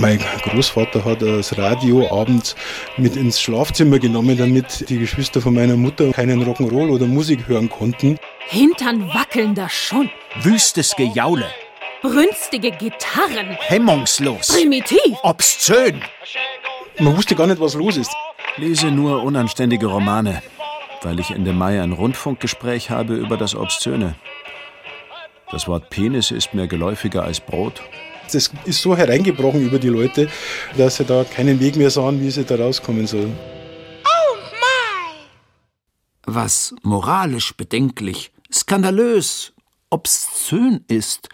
Mein Großvater hat das Radio abends mit ins Schlafzimmer genommen, damit die Geschwister von meiner Mutter keinen Rock'n'Roll oder Musik hören konnten. Hintern wackelnder Schund, Wüstes Gejaule, brünstige Gitarren, hemmungslos, primitiv, obszön. Man wusste gar nicht, was los ist. Lese nur unanständige Romane, weil ich Ende Mai ein Rundfunkgespräch habe über das Obszöne. Das Wort Penis ist mir geläufiger als Brot. Das ist so hereingebrochen über die Leute, dass sie da keinen Weg mehr sahen, wie sie da rauskommen sollen. Was moralisch bedenklich, skandalös, obszön ist,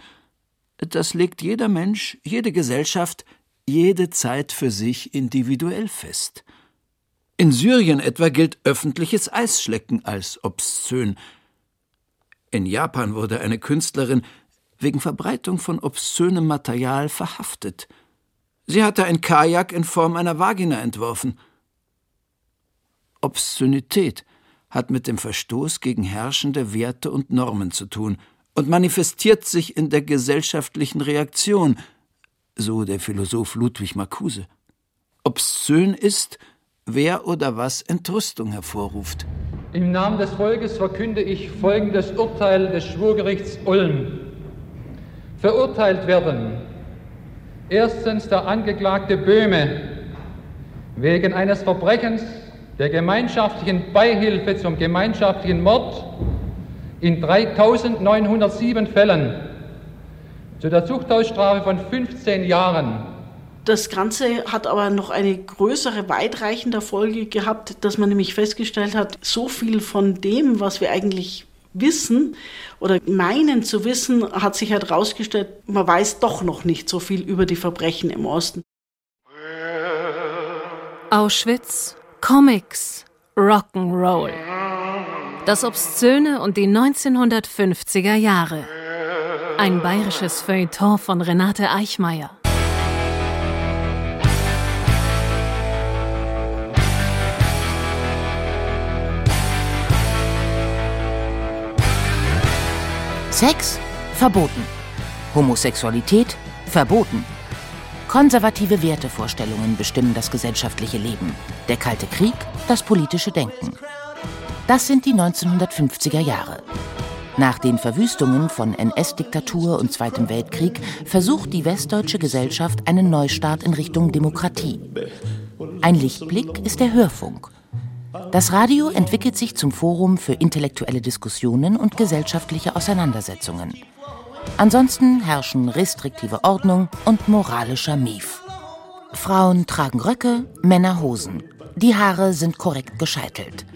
das legt jeder Mensch, jede Gesellschaft, jede Zeit für sich individuell fest. In Syrien etwa gilt öffentliches Eisschlecken als obszön. In Japan wurde eine Künstlerin wegen Verbreitung von obszönem Material verhaftet. Sie hatte ein Kajak in Form einer Vagina entworfen. Obszönität hat mit dem Verstoß gegen herrschende Werte und Normen zu tun und manifestiert sich in der gesellschaftlichen Reaktion, so der Philosoph Ludwig Marcuse. Obszön ist, wer oder was Entrüstung hervorruft. Im Namen des Volkes verkünde ich folgendes Urteil des Schwurgerichts Ulm. Verurteilt werden. Erstens der Angeklagte Böhme. Wegen eines Verbrechens der gemeinschaftlichen Beihilfe zum gemeinschaftlichen Mord in 3907 Fällen zu der Zuchthausstrafe von 15 Jahren. Das Ganze hat aber noch eine größere, weitreichende Folge gehabt, dass man nämlich festgestellt hat, so viel von dem, was wir eigentlich wissen oder meinen zu wissen, hat sich halt herausgestellt, man weiß doch noch nicht so viel über die Verbrechen im Osten. Auschwitz, Comics, Rock'n'Roll. Das Obszöne und die 1950er Jahre. Ein bayerisches Feuilleton von Renate Eichmeier. Sex verboten. Homosexualität verboten. Konservative Wertevorstellungen bestimmen das gesellschaftliche Leben. Der Kalte Krieg, das politische Denken. Das sind die 1950er Jahre. Nach den Verwüstungen von NS-Diktatur und Zweitem Weltkrieg versucht die westdeutsche Gesellschaft einen Neustart in Richtung Demokratie. Ein Lichtblick ist der Hörfunk. Das Radio entwickelt sich zum Forum für intellektuelle Diskussionen und gesellschaftliche Auseinandersetzungen. Ansonsten herrschen restriktive Ordnung und moralischer Mief. Frauen tragen Röcke, Männer Hosen. Die Haare sind korrekt gescheitelt.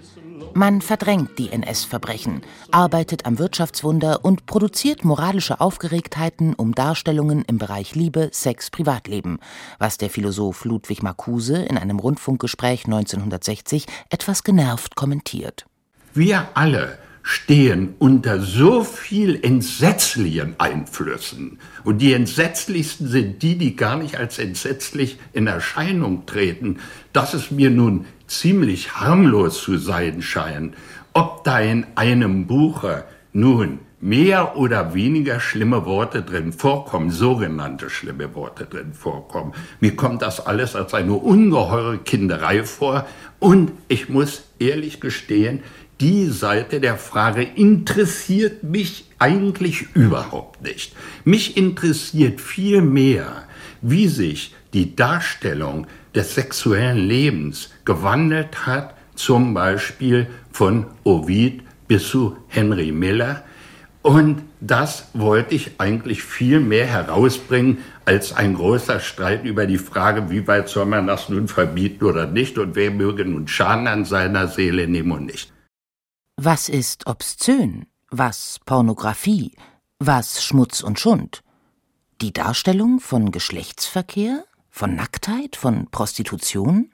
Man verdrängt die NS-Verbrechen, arbeitet am Wirtschaftswunder und produziert moralische Aufgeregtheiten um Darstellungen im Bereich Liebe, Sex, Privatleben, was der Philosoph Ludwig Marcuse in einem Rundfunkgespräch 1960 etwas genervt kommentiert. Wir alle stehen unter so viel entsetzlichen Einflüssen. Und die entsetzlichsten sind die, die gar nicht als entsetzlich in Erscheinung treten, dass es mir nun ziemlich harmlos zu sein scheint, ob da in einem Buche nun mehr oder weniger schlimme Worte drin vorkommen, sogenannte schlimme Worte drin vorkommen. Mir kommt das alles als eine ungeheure Kinderei vor und ich muss ehrlich gestehen, die Seite der Frage interessiert mich eigentlich überhaupt nicht. Mich interessiert viel mehr, wie sich die Darstellung des sexuellen Lebens gewandelt hat, zum Beispiel von Ovid bis zu Henry Miller. Und das wollte ich eigentlich viel mehr herausbringen als ein großer Streit über die Frage, wie weit soll man das nun verbieten oder nicht und wer möge nun Schaden an seiner Seele nehmen und nicht. Was ist obszön? Was Pornografie? Was Schmutz und Schund? Die Darstellung von Geschlechtsverkehr? Von Nacktheit? Von Prostitution?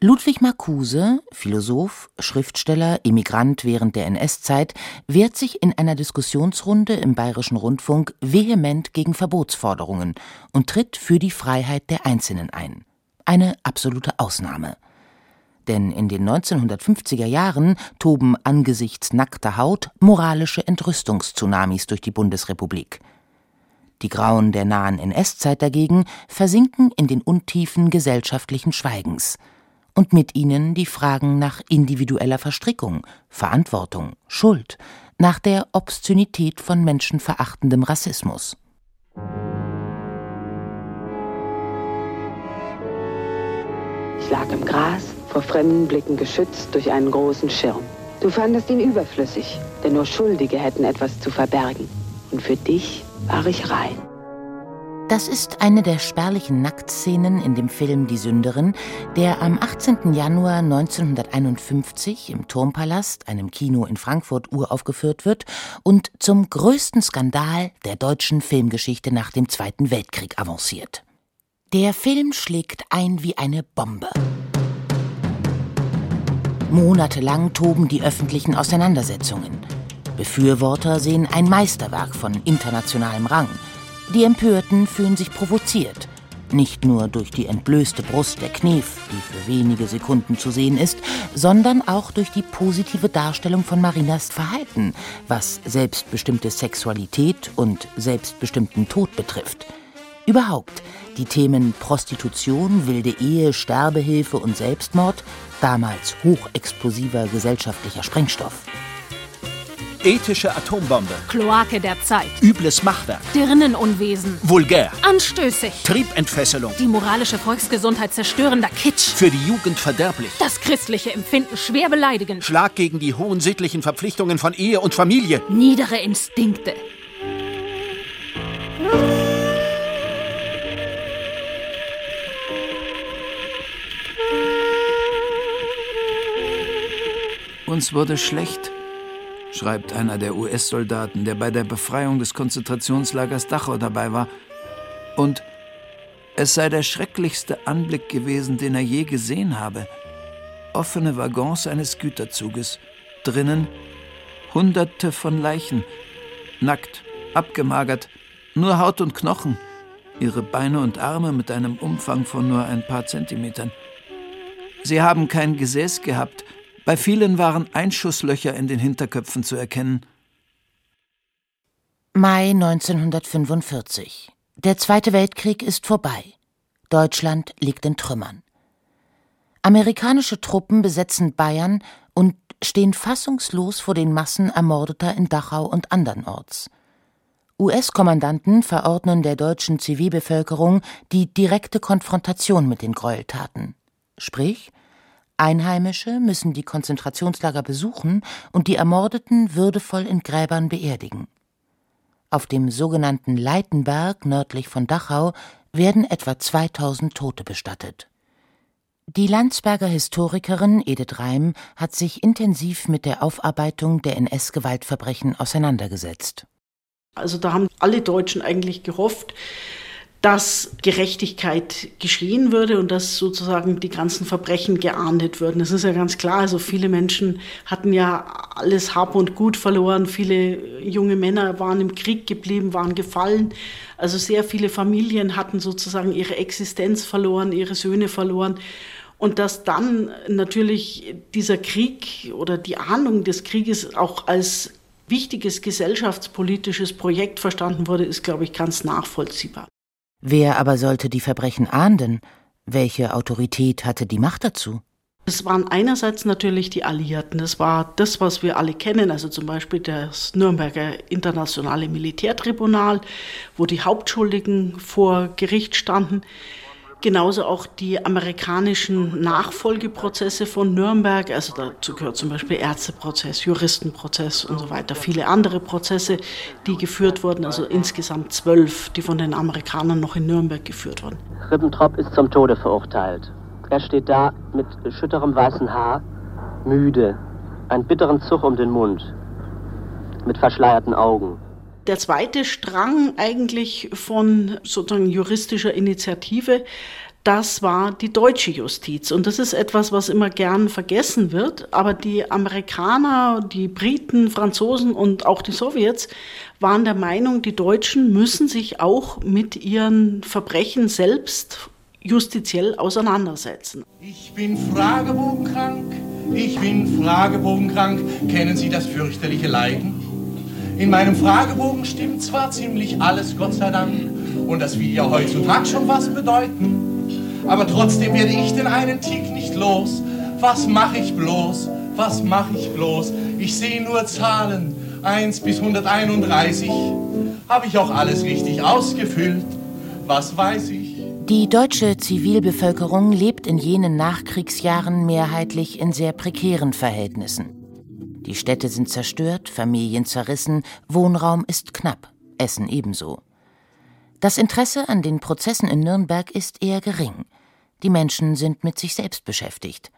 Ludwig Marcuse, Philosoph, Schriftsteller, Emigrant während der NS-Zeit, wehrt sich in einer Diskussionsrunde im Bayerischen Rundfunk vehement gegen Verbotsforderungen und tritt für die Freiheit der Einzelnen ein. Eine absolute Ausnahme. Denn in den 1950er Jahren toben angesichts nackter Haut moralische Entrüstungstsunamis durch die Bundesrepublik. Die Grauen der nahen NS-Zeit dagegen versinken in den Untiefen gesellschaftlichen Schweigens – und mit ihnen die Fragen nach individueller Verstrickung, Verantwortung, Schuld, nach der Obszönität von menschenverachtendem Rassismus. Ich lag im Gras, vor fremden Blicken geschützt durch einen großen Schirm. Du fandest ihn überflüssig, denn nur Schuldige hätten etwas zu verbergen. Und für dich war ich rein. Das ist eine der spärlichen Nacktszenen in dem Film Die Sünderin, der am 18. Januar 1951 im Turmpalast, einem Kino in Frankfurt, uraufgeführt wird und zum größten Skandal der deutschen Filmgeschichte nach dem Zweiten Weltkrieg avanciert. Der Film schlägt ein wie eine Bombe. Monatelang toben die öffentlichen Auseinandersetzungen. Befürworter sehen ein Meisterwerk von internationalem Rang – die Empörten fühlen sich provoziert. Nicht nur durch die entblößte Brust der Knef, die für wenige Sekunden zu sehen ist, sondern auch durch die positive Darstellung von Marinas Verhalten, was selbstbestimmte Sexualität und selbstbestimmten Tod betrifft. Überhaupt, die Themen Prostitution, wilde Ehe, Sterbehilfe und Selbstmord, damals hochexplosiver gesellschaftlicher Sprengstoff. Ethische Atombombe. Kloake der Zeit. Übles Machwerk. Dirnenunwesen. Vulgär. Anstößig. Triebentfesselung. Die moralische Volksgesundheit zerstörender Kitsch. Für die Jugend verderblich. Das christliche Empfinden schwer beleidigend. Schlag gegen die hohen sittlichen Verpflichtungen von Ehe und Familie. Niedere Instinkte. Uns wurde schlecht schreibt einer der US-Soldaten, der bei der Befreiung des Konzentrationslagers Dachau dabei war. Und es sei der schrecklichste Anblick gewesen, den er je gesehen habe. Offene Waggons eines Güterzuges, drinnen Hunderte von Leichen, nackt, abgemagert, nur Haut und Knochen, ihre Beine und Arme mit einem Umfang von nur ein paar Zentimetern. Sie haben kein Gesäß gehabt, bei vielen waren Einschusslöcher in den Hinterköpfen zu erkennen. Mai 1945. Der Zweite Weltkrieg ist vorbei. Deutschland liegt in Trümmern. Amerikanische Truppen besetzen Bayern und stehen fassungslos vor den Massen Ermordeter in Dachau und andernorts. US-Kommandanten verordnen der deutschen Zivilbevölkerung die direkte Konfrontation mit den Gräueltaten. Sprich, Einheimische müssen die Konzentrationslager besuchen und die Ermordeten würdevoll in Gräbern beerdigen. Auf dem sogenannten Leitenberg nördlich von Dachau werden etwa 2000 Tote bestattet. Die Landsberger Historikerin Edith Reim hat sich intensiv mit der Aufarbeitung der NS-Gewaltverbrechen auseinandergesetzt. Also da haben alle Deutschen eigentlich gehofft, dass Gerechtigkeit geschehen würde und dass sozusagen die ganzen Verbrechen geahndet würden. Das ist ja ganz klar. Also viele Menschen hatten ja alles Hab und Gut verloren. Viele junge Männer waren im Krieg geblieben, waren gefallen. Also sehr viele Familien hatten sozusagen ihre Existenz verloren, ihre Söhne verloren. Und dass dann natürlich dieser Krieg oder die Ahnung des Krieges auch als wichtiges gesellschaftspolitisches Projekt verstanden wurde, ist, glaube ich, ganz nachvollziehbar. Wer aber sollte die Verbrechen ahnden? Welche Autorität hatte die Macht dazu? Es waren einerseits natürlich die Alliierten. Das war das, was wir alle kennen, also zum Beispiel das Nürnberger Internationale Militärtribunal, wo die Hauptschuldigen vor Gericht standen. Genauso auch die amerikanischen Nachfolgeprozesse von Nürnberg, also dazu gehört zum Beispiel Ärzteprozess, Juristenprozess und so weiter, viele andere Prozesse, die geführt wurden, also insgesamt zwölf, die von den Amerikanern noch in Nürnberg geführt wurden. Ribbentrop ist zum Tode verurteilt. Er steht da mit schütterem weißen Haar, müde, einen bitteren Zug um den Mund, mit verschleierten Augen. Der zweite Strang eigentlich von sozusagen juristischer Initiative, das war die deutsche Justiz. Und das ist etwas, was immer gern vergessen wird. Aber die Amerikaner, die Briten, Franzosen und auch die Sowjets waren der Meinung, die Deutschen müssen sich auch mit ihren Verbrechen selbst justiziell auseinandersetzen. Ich bin fragebogenkrank, ich bin fragebogenkrank. Kennen Sie das fürchterliche Leiden? In meinem Fragebogen stimmt zwar ziemlich alles, Gott sei Dank, und das will ja heutzutage schon was bedeuten aber trotzdem werde ich den einen Tick nicht los. Was mache ich bloß? Was mache ich bloß? Ich sehe nur Zahlen, 1 bis 131. Habe ich auch alles richtig ausgefüllt? Was weiß ich? Die deutsche Zivilbevölkerung lebt in jenen Nachkriegsjahren mehrheitlich in sehr prekären Verhältnissen. Die Städte sind zerstört, Familien zerrissen, Wohnraum ist knapp, Essen ebenso. Das Interesse an den Prozessen in Nürnberg ist eher gering. Die Menschen sind mit sich selbst beschäftigt.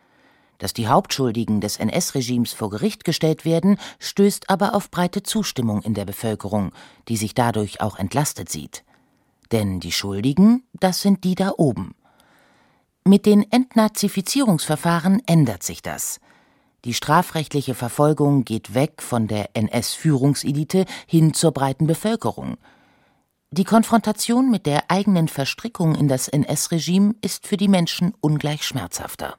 Dass die Hauptschuldigen des NS-Regimes vor Gericht gestellt werden, stößt aber auf breite Zustimmung in der Bevölkerung, die sich dadurch auch entlastet sieht. Denn die Schuldigen, das sind die da oben. Mit den Entnazifizierungsverfahren ändert sich das. Die strafrechtliche Verfolgung geht weg von der NS-Führungselite hin zur breiten Bevölkerung. Die Konfrontation mit der eigenen Verstrickung in das NS-Regime ist für die Menschen ungleich schmerzhafter.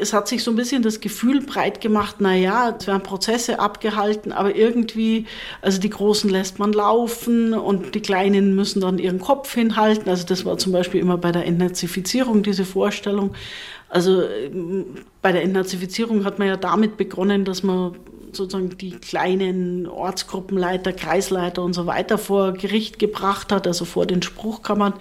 Es hat sich so ein bisschen das Gefühl breit gemacht, na ja, es werden Prozesse abgehalten, aber irgendwie, also die Großen lässt man laufen und die Kleinen müssen dann ihren Kopf hinhalten. Also das war zum Beispiel immer bei der Entnazifizierung diese Vorstellung. Also bei der Entnazifizierung hat man ja damit begonnen, dass man sozusagen die kleinen Ortsgruppenleiter, Kreisleiter und so weiter vor Gericht gebracht hat, also vor den Spruchkammern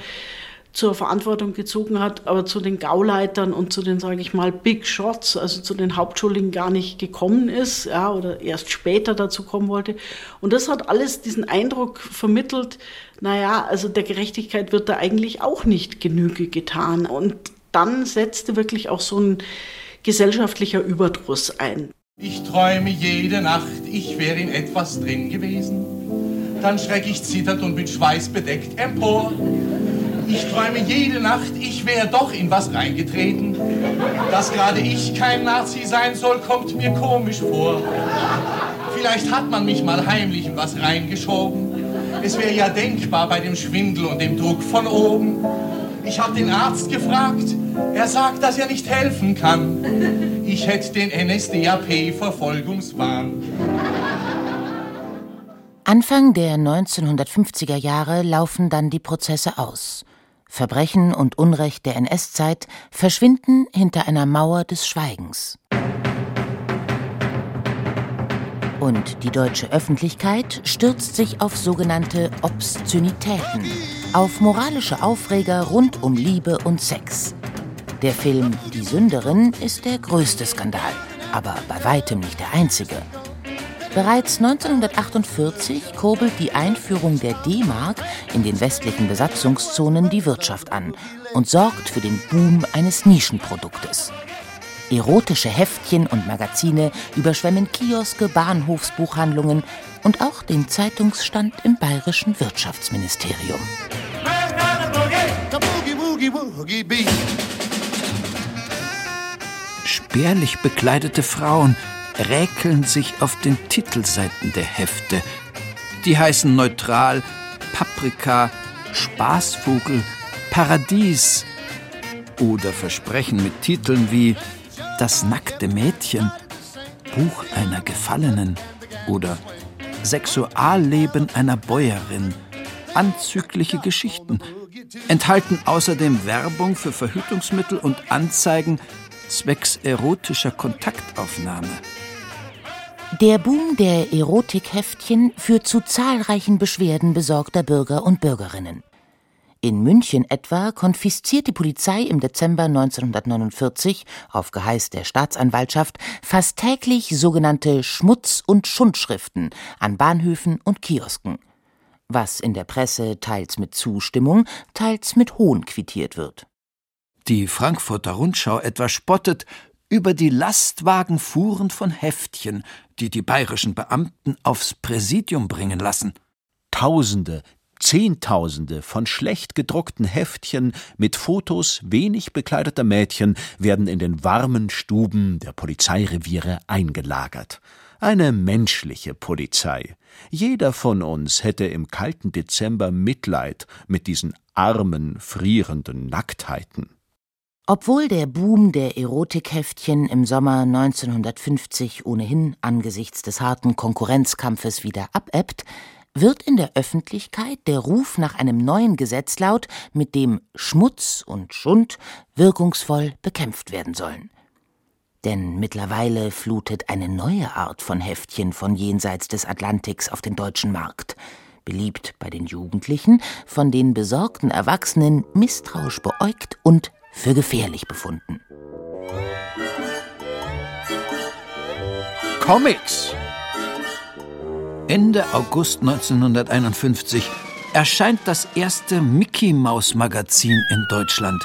zur Verantwortung gezogen hat, aber zu den Gauleitern und zu den, sage ich mal, Big Shots, also zu den Hauptschuldigen gar nicht gekommen ist, ja, oder erst später dazu kommen wollte. Und das hat alles diesen Eindruck vermittelt, naja, also der Gerechtigkeit wird da eigentlich auch nicht Genüge getan. Und dann setzte wirklich auch so ein gesellschaftlicher Überdruss ein. Ich träume jede Nacht, ich wäre in etwas drin gewesen. Dann schreck ich zitternd und mit Schweiß bedeckt empor. Ich träume jede Nacht, ich wäre doch in was reingetreten. Dass gerade ich kein Nazi sein soll, kommt mir komisch vor. Vielleicht hat man mich mal heimlich in was reingeschoben. Es wäre ja denkbar bei dem Schwindel und dem Druck von oben. Ich habe den Arzt gefragt, er sagt, dass er nicht helfen kann. Ich hätte den NSDAP-Verfolgungswahn. Anfang der 1950er Jahre laufen dann die Prozesse aus. Verbrechen und Unrecht der NS-Zeit verschwinden hinter einer Mauer des Schweigens. Und die deutsche Öffentlichkeit stürzt sich auf sogenannte Obszönitäten, auf moralische Aufreger rund um Liebe und Sex. Der Film Die Sünderin ist der größte Skandal, aber bei weitem nicht der einzige. Bereits 1948 kurbelt die Einführung der D-Mark in den westlichen Besatzungszonen die Wirtschaft an und sorgt für den Boom eines Nischenproduktes. Erotische Heftchen und Magazine überschwemmen Kioske, Bahnhofsbuchhandlungen und auch den Zeitungsstand im bayerischen Wirtschaftsministerium. Spärlich bekleidete Frauen räkeln sich auf den Titelseiten der Hefte. Die heißen neutral Paprika, Spaßvogel, Paradies oder versprechen mit Titeln wie Das nackte Mädchen, Buch einer Gefallenen oder Sexualleben einer Bäuerin, anzügliche Geschichten, enthalten außerdem Werbung für Verhütungsmittel und Anzeigen zwecks erotischer Kontaktaufnahme. Der Boom der Erotikheftchen führt zu zahlreichen Beschwerden besorgter Bürger und Bürgerinnen. In München etwa konfisziert die Polizei im Dezember 1949 auf Geheiß der Staatsanwaltschaft fast täglich sogenannte Schmutz- und Schundschriften an Bahnhöfen und Kiosken, was in der Presse teils mit Zustimmung, teils mit Hohn quittiert wird die Frankfurter Rundschau etwa spottet über die Lastwagenfuhren von Heftchen, die die bayerischen Beamten aufs Präsidium bringen lassen. Tausende, Zehntausende von schlecht gedruckten Heftchen mit Fotos wenig bekleideter Mädchen werden in den warmen Stuben der Polizeireviere eingelagert. Eine menschliche Polizei. Jeder von uns hätte im kalten Dezember Mitleid mit diesen armen, frierenden Nacktheiten. Obwohl der Boom der Erotikheftchen im Sommer 1950 ohnehin angesichts des harten Konkurrenzkampfes wieder abebbt, wird in der Öffentlichkeit der Ruf nach einem neuen Gesetz laut, mit dem Schmutz und Schund wirkungsvoll bekämpft werden sollen. Denn mittlerweile flutet eine neue Art von Heftchen von jenseits des Atlantiks auf den deutschen Markt, beliebt bei den Jugendlichen, von den besorgten Erwachsenen misstrauisch beäugt und für gefährlich befunden. Comics. Ende August 1951 erscheint das erste Mickey Maus Magazin in Deutschland.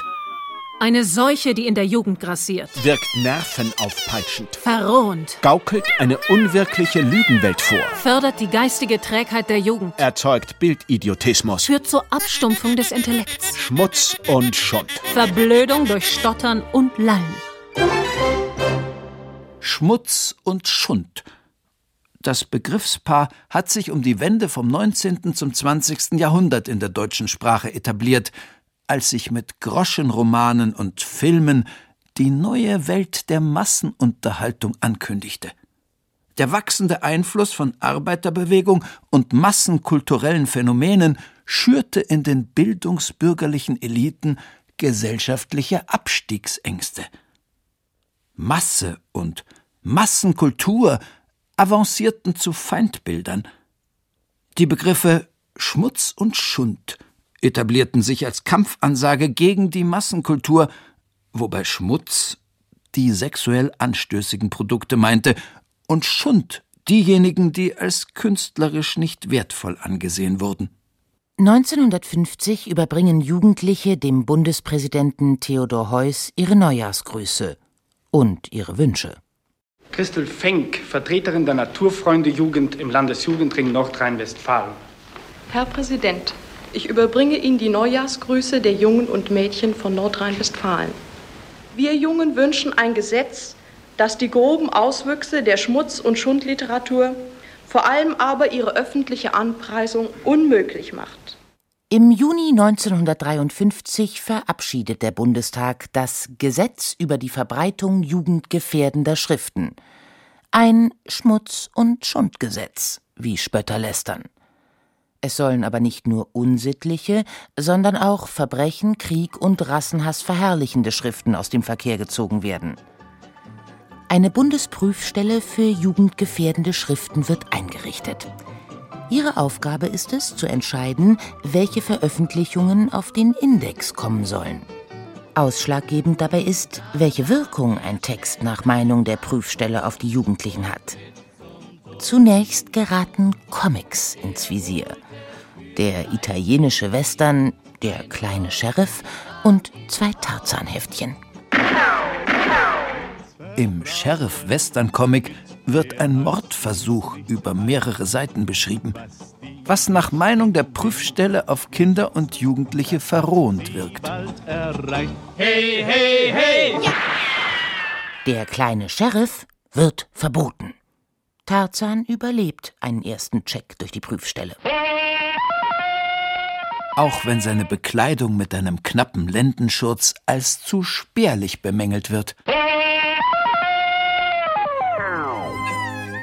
Eine Seuche, die in der Jugend grassiert. Wirkt nervenaufpeitschend. Verrohend. Gaukelt eine unwirkliche Lügenwelt vor. Fördert die geistige Trägheit der Jugend. Erzeugt Bildidiotismus. Führt zur Abstumpfung des Intellekts. Schmutz und Schund. Verblödung durch Stottern und Lallen. Schmutz und Schund. Das Begriffspaar hat sich um die Wende vom 19. zum 20. Jahrhundert in der deutschen Sprache etabliert – als sich mit Groschenromanen und Filmen die neue Welt der Massenunterhaltung ankündigte. Der wachsende Einfluss von Arbeiterbewegung und massenkulturellen Phänomenen schürte in den bildungsbürgerlichen Eliten gesellschaftliche Abstiegsängste. Masse und Massenkultur avancierten zu Feindbildern. Die Begriffe Schmutz und Schund etablierten sich als Kampfansage gegen die Massenkultur, wobei Schmutz die sexuell anstößigen Produkte meinte und Schund diejenigen, die als künstlerisch nicht wertvoll angesehen wurden. 1950 überbringen Jugendliche dem Bundespräsidenten Theodor Heuss ihre Neujahrsgrüße und ihre Wünsche. Christel Fenk, Vertreterin der Naturfreunde Jugend im Landesjugendring Nordrhein-Westfalen. Herr Präsident, ich überbringe Ihnen die Neujahrsgrüße der Jungen und Mädchen von Nordrhein-Westfalen. Wir Jungen wünschen ein Gesetz, das die groben Auswüchse der Schmutz- und Schundliteratur, vor allem aber ihre öffentliche Anpreisung unmöglich macht. Im Juni 1953 verabschiedet der Bundestag das Gesetz über die Verbreitung jugendgefährdender Schriften. Ein Schmutz- und Schundgesetz, wie Spötter lästern. Es sollen aber nicht nur unsittliche, sondern auch Verbrechen, Krieg und Rassenhass verherrlichende Schriften aus dem Verkehr gezogen werden. Eine Bundesprüfstelle für jugendgefährdende Schriften wird eingerichtet. Ihre Aufgabe ist es, zu entscheiden, welche Veröffentlichungen auf den Index kommen sollen. Ausschlaggebend dabei ist, welche Wirkung ein Text nach Meinung der Prüfstelle auf die Jugendlichen hat. Zunächst geraten Comics ins Visier der italienische Western Der kleine Sheriff und zwei Tarzan-Heftchen. Im Sheriff-Western-Comic wird ein Mordversuch über mehrere Seiten beschrieben, was nach Meinung der Prüfstelle auf Kinder und Jugendliche verrohend wirkt. Hey, hey, hey! Ja. Der kleine Sheriff wird verboten. Tarzan überlebt einen ersten Check durch die Prüfstelle. Auch wenn seine Bekleidung mit einem knappen Lendenschurz als zu spärlich bemängelt wird.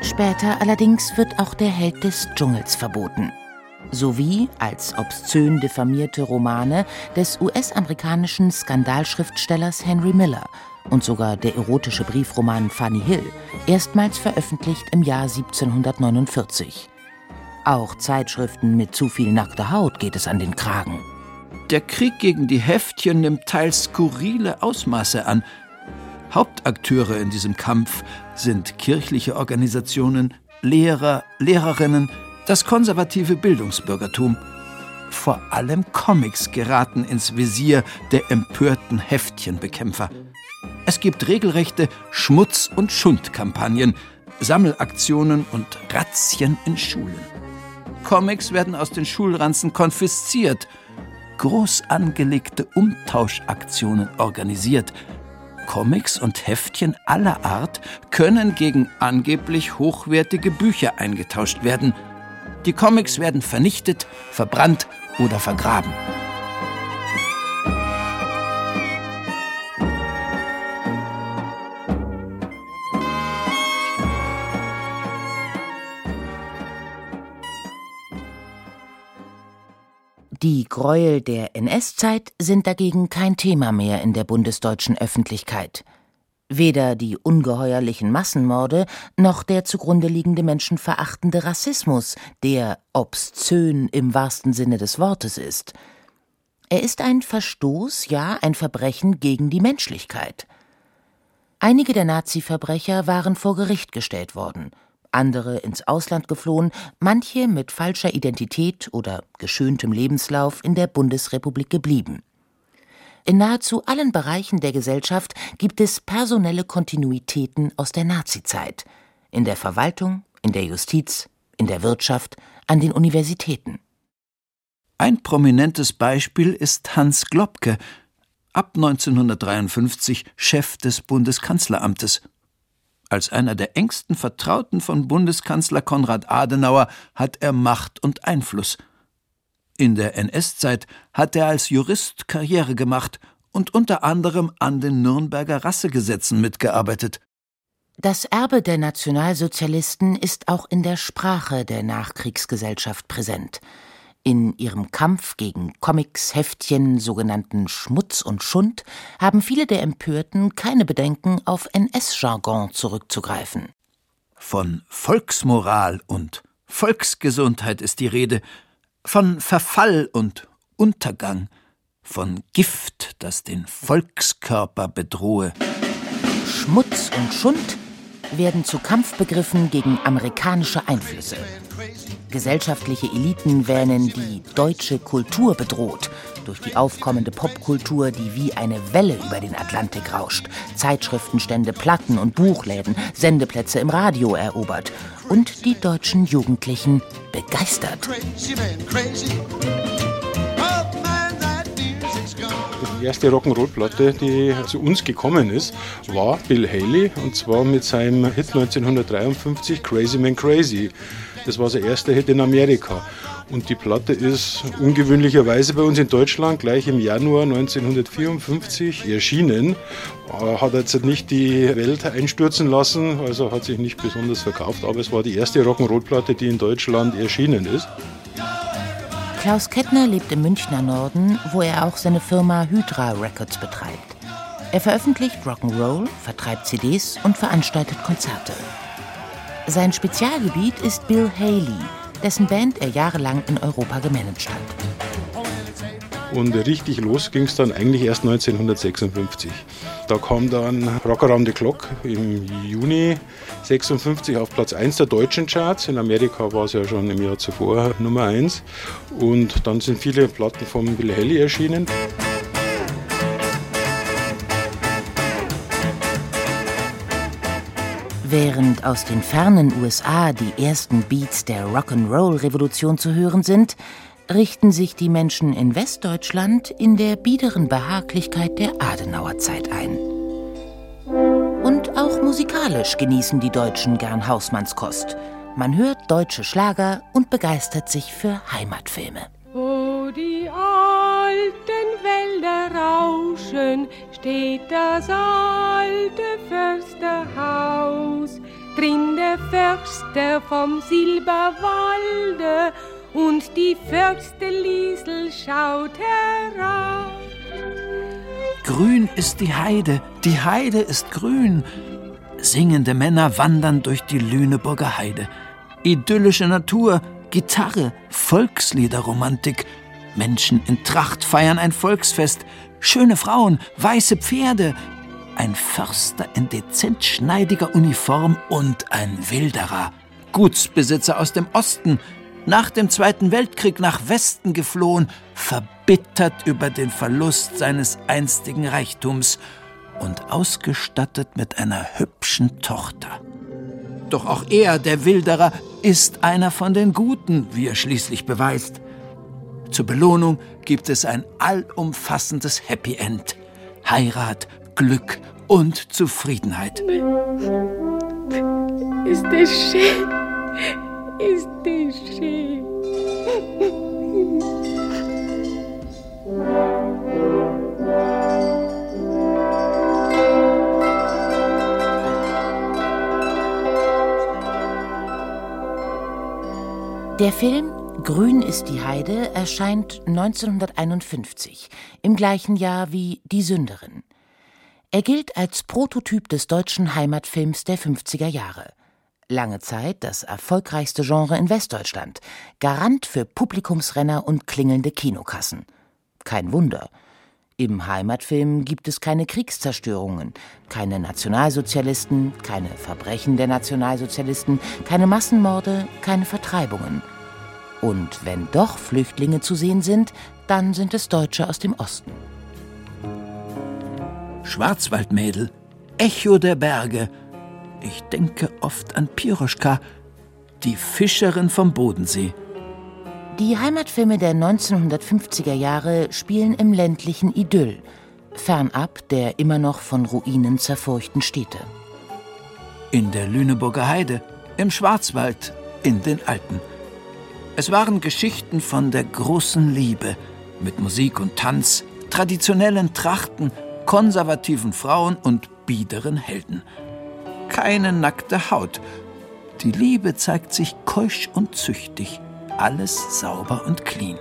Später allerdings wird auch der Held des Dschungels verboten. Sowie als obszön diffamierte Romane des US-amerikanischen Skandalschriftstellers Henry Miller und sogar der erotische Briefroman Fanny Hill, erstmals veröffentlicht im Jahr 1749. Auch Zeitschriften mit zu viel nackter Haut geht es an den Kragen. Der Krieg gegen die Heftchen nimmt teils skurrile Ausmaße an. Hauptakteure in diesem Kampf sind kirchliche Organisationen, Lehrer, Lehrerinnen, das konservative Bildungsbürgertum. Vor allem Comics geraten ins Visier der empörten Heftchenbekämpfer. Es gibt regelrechte Schmutz- und Schundkampagnen, Sammelaktionen und Razzien in Schulen. Comics werden aus den Schulranzen konfisziert, groß angelegte Umtauschaktionen organisiert. Comics und Heftchen aller Art können gegen angeblich hochwertige Bücher eingetauscht werden. Die Comics werden vernichtet, verbrannt oder vergraben. Die Gräuel der NS-Zeit sind dagegen kein Thema mehr in der bundesdeutschen Öffentlichkeit. Weder die ungeheuerlichen Massenmorde noch der zugrunde liegende menschenverachtende Rassismus, der obszön im wahrsten Sinne des Wortes ist. Er ist ein Verstoß, ja ein Verbrechen gegen die Menschlichkeit. Einige der Nazi-Verbrecher waren vor Gericht gestellt worden, andere ins Ausland geflohen, manche mit falscher Identität oder geschöntem Lebenslauf in der Bundesrepublik geblieben. In nahezu allen Bereichen der Gesellschaft gibt es personelle Kontinuitäten aus der Nazizeit. In der Verwaltung, in der Justiz, in der Wirtschaft, an den Universitäten. Ein prominentes Beispiel ist Hans Globke, ab 1953 Chef des Bundeskanzleramtes. Als einer der engsten Vertrauten von Bundeskanzler Konrad Adenauer hat er Macht und Einfluss. In der NS-Zeit hat er als Jurist Karriere gemacht und unter anderem an den Nürnberger Rassegesetzen mitgearbeitet. Das Erbe der Nationalsozialisten ist auch in der Sprache der Nachkriegsgesellschaft präsent. In ihrem Kampf gegen Comics, Heftchen, sogenannten Schmutz und Schund, haben viele der Empörten keine Bedenken, auf NS-Jargon zurückzugreifen. Von Volksmoral und Volksgesundheit ist die Rede, von Verfall und Untergang, von Gift, das den Volkskörper bedrohe. Schmutz und Schund werden zu Kampfbegriffen gegen amerikanische Einflüsse. Gesellschaftliche Eliten wähnen die deutsche Kultur bedroht. Durch die aufkommende Popkultur, die wie eine Welle über den Atlantik rauscht, Zeitschriftenstände, Platten und Buchläden, Sendeplätze im Radio erobert. Und die deutschen Jugendlichen begeistert. Die erste Rock'n'Roll-Platte, die zu uns gekommen ist, war Bill Haley und zwar mit seinem Hit 1953 Crazy Man Crazy. Das war sein erster Hit in Amerika. Und die Platte ist ungewöhnlicherweise bei uns in Deutschland gleich im Januar 1954 erschienen. Äh, hat jetzt nicht die Welt einstürzen lassen, also hat sich nicht besonders verkauft, aber es war die erste Rock'n'Roll-Platte, die in Deutschland erschienen ist. Klaus Kettner lebt im Münchner Norden, wo er auch seine Firma Hydra Records betreibt. Er veröffentlicht Rock'n'Roll, vertreibt CDs und veranstaltet Konzerte. Sein Spezialgebiet ist Bill Haley, dessen Band er jahrelang in Europa gemanagt hat. Und richtig los ging es dann eigentlich erst 1956. Da kam dann Rock Around the Clock im Juni 56 auf Platz 1 der deutschen Charts. In Amerika war es ja schon im Jahr zuvor Nummer 1. Und dann sind viele Platten von Bill Haley erschienen. Während aus den fernen USA die ersten Beats der Rock'n'Roll-Revolution zu hören sind, richten sich die Menschen in Westdeutschland in der biederen Behaglichkeit der Adenauerzeit ein. Und auch musikalisch genießen die Deutschen gern Hausmannskost. Man hört deutsche Schlager und begeistert sich für Heimatfilme. Wo die alten Wälder rauschen, steht das alte Försterhaus. Drin der Förster vom Silberwalde und die Förste Liesel schaut herauf. Grün ist die Heide, die Heide ist grün. Singende Männer wandern durch die Lüneburger Heide. Idyllische Natur, Gitarre, Volksliederromantik. Menschen in Tracht feiern ein Volksfest. Schöne Frauen, weiße Pferde. Ein Förster in dezent schneidiger Uniform und ein Wilderer. Gutsbesitzer aus dem Osten, nach dem Zweiten Weltkrieg nach Westen geflohen, verbittert über den Verlust seines einstigen Reichtums und ausgestattet mit einer hübschen Tochter. Doch auch er, der Wilderer, ist einer von den Guten, wie er schließlich beweist. Zur Belohnung gibt es ein allumfassendes Happy End. Heirat, Glück und Zufriedenheit. Ist das schön? Ist das schön? Der Film Grün ist die Heide erscheint 1951, im gleichen Jahr wie Die Sünderin. Er gilt als Prototyp des deutschen Heimatfilms der 50er Jahre. Lange Zeit das erfolgreichste Genre in Westdeutschland, Garant für Publikumsrenner und klingelnde Kinokassen. Kein Wunder. Im Heimatfilm gibt es keine Kriegszerstörungen, keine Nationalsozialisten, keine Verbrechen der Nationalsozialisten, keine Massenmorde, keine Vertreibungen. Und wenn doch Flüchtlinge zu sehen sind, dann sind es Deutsche aus dem Osten. Schwarzwaldmädel, Echo der Berge. Ich denke oft an Piroschka, die Fischerin vom Bodensee. Die Heimatfilme der 1950er Jahre spielen im ländlichen Idyll, fernab der immer noch von Ruinen zerfurchten Städte. In der Lüneburger Heide, im Schwarzwald, in den Alpen. Es waren Geschichten von der großen Liebe, mit Musik und Tanz, traditionellen Trachten, konservativen Frauen und biederen Helden. Keine nackte Haut. Die Liebe zeigt sich keusch und züchtig, alles sauber und clean.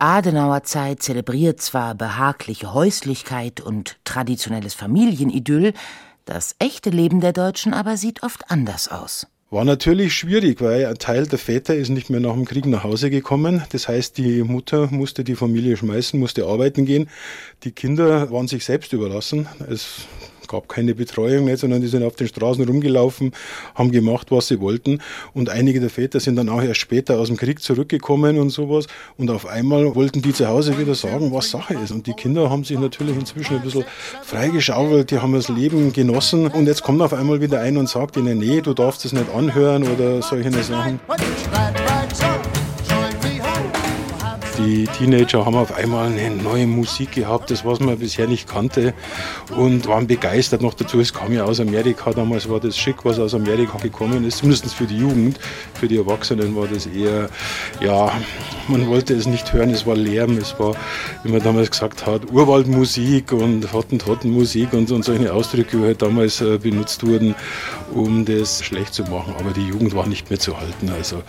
Die Adenauerzeit zelebriert zwar behagliche Häuslichkeit und traditionelles Familienidyll, das echte Leben der Deutschen aber sieht oft anders aus. War natürlich schwierig, weil ein Teil der Väter ist nicht mehr nach dem Krieg nach Hause gekommen. Das heißt, die Mutter musste die Familie schmeißen, musste arbeiten gehen. Die Kinder waren sich selbst überlassen. Es gab keine Betreuung mehr, sondern die sind auf den Straßen rumgelaufen, haben gemacht, was sie wollten. Und einige der Väter sind dann auch erst später aus dem Krieg zurückgekommen und sowas. Und auf einmal wollten die zu Hause wieder sagen, was Sache ist. Und die Kinder haben sich natürlich inzwischen ein bisschen freigeschaufelt, die haben das Leben genossen. Und jetzt kommt auf einmal wieder ein und sagt ihnen, nee, du darfst es nicht anhören oder solche Sachen. Die Teenager haben auf einmal eine neue Musik gehabt, das was man bisher nicht kannte und waren begeistert noch dazu. Es kam ja aus Amerika, damals war das schick, was aus Amerika gekommen ist, zumindest für die Jugend. Für die Erwachsenen war das eher, ja, man wollte es nicht hören, es war Lärm, es war, wie man damals gesagt hat, Urwaldmusik und Hottentottenmusik und, und solche Ausdrücke, die halt damals äh, benutzt wurden, um das schlecht zu machen. Aber die Jugend war nicht mehr zu halten, also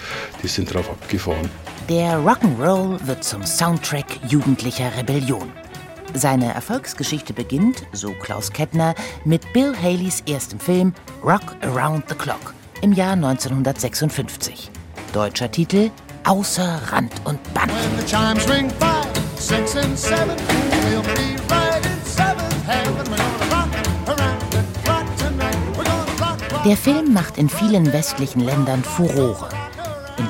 die sind drauf abgefahren. Der Rock'n'Roll wird zum Soundtrack jugendlicher Rebellion. Seine Erfolgsgeschichte beginnt, so Klaus Kettner, mit Bill Haleys erstem Film Rock Around the Clock im Jahr 1956. Deutscher Titel Außer Rand und Band. Der Film macht in vielen westlichen Ländern Furore.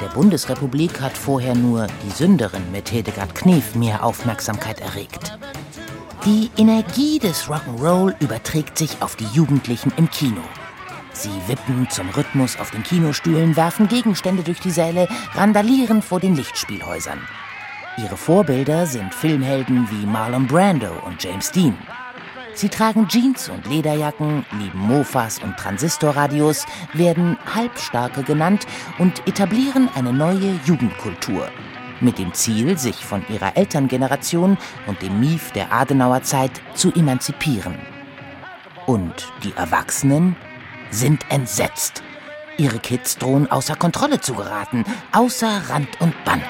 Der Bundesrepublik hat vorher nur Die Sünderin mit Hildegard Knef mehr Aufmerksamkeit erregt. Die Energie des Rock'n'Roll überträgt sich auf die Jugendlichen im Kino. Sie wippen zum Rhythmus auf den Kinostühlen, werfen Gegenstände durch die Säle, randalieren vor den Lichtspielhäusern. Ihre Vorbilder sind Filmhelden wie Marlon Brando und James Dean. Sie tragen Jeans und Lederjacken, lieben Mofas und Transistorradios, werden Halbstarke genannt und etablieren eine neue Jugendkultur. Mit dem Ziel, sich von ihrer Elterngeneration und dem Mief der Adenauerzeit zu emanzipieren. Und die Erwachsenen sind entsetzt. Ihre Kids drohen außer Kontrolle zu geraten, außer Rand und Band.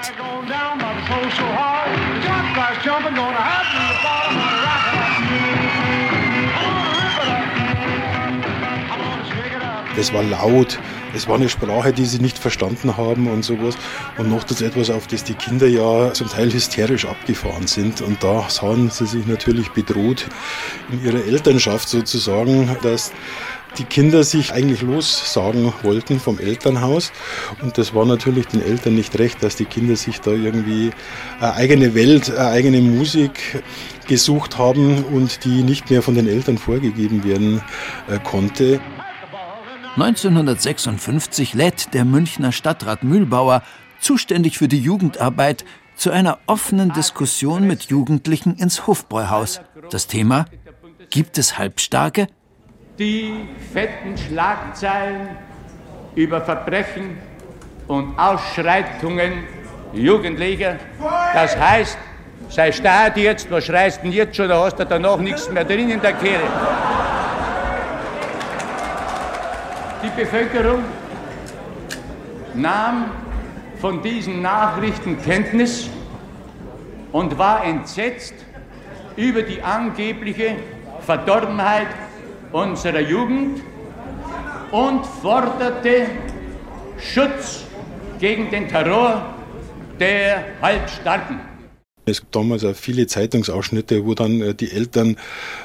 Das war laut, es war eine Sprache, die sie nicht verstanden haben und sowas. Und noch das etwas, auf das die Kinder ja zum Teil hysterisch abgefahren sind. Und da sahen sie sich natürlich bedroht in ihrer Elternschaft sozusagen, dass die Kinder sich eigentlich lossagen wollten vom Elternhaus. Und das war natürlich den Eltern nicht recht, dass die Kinder sich da irgendwie eine eigene Welt, eine eigene Musik gesucht haben und die nicht mehr von den Eltern vorgegeben werden äh, konnte. 1956 lädt der Münchner Stadtrat Mühlbauer, zuständig für die Jugendarbeit, zu einer offenen Diskussion mit Jugendlichen ins Hofbräuhaus. Das Thema: Gibt es Halbstarke? Die fetten Schlagzeilen über Verbrechen und Ausschreitungen Jugendlicher. Das heißt, sei stark jetzt, was schreist denn jetzt schon, da hast du danach nichts mehr drin in der Kehle. Die Bevölkerung nahm von diesen Nachrichten Kenntnis und war entsetzt über die angebliche Verdorbenheit unserer Jugend und forderte Schutz gegen den Terror der Halbstarken. Es gibt damals auch viele Zeitungsausschnitte, wo dann äh, die Eltern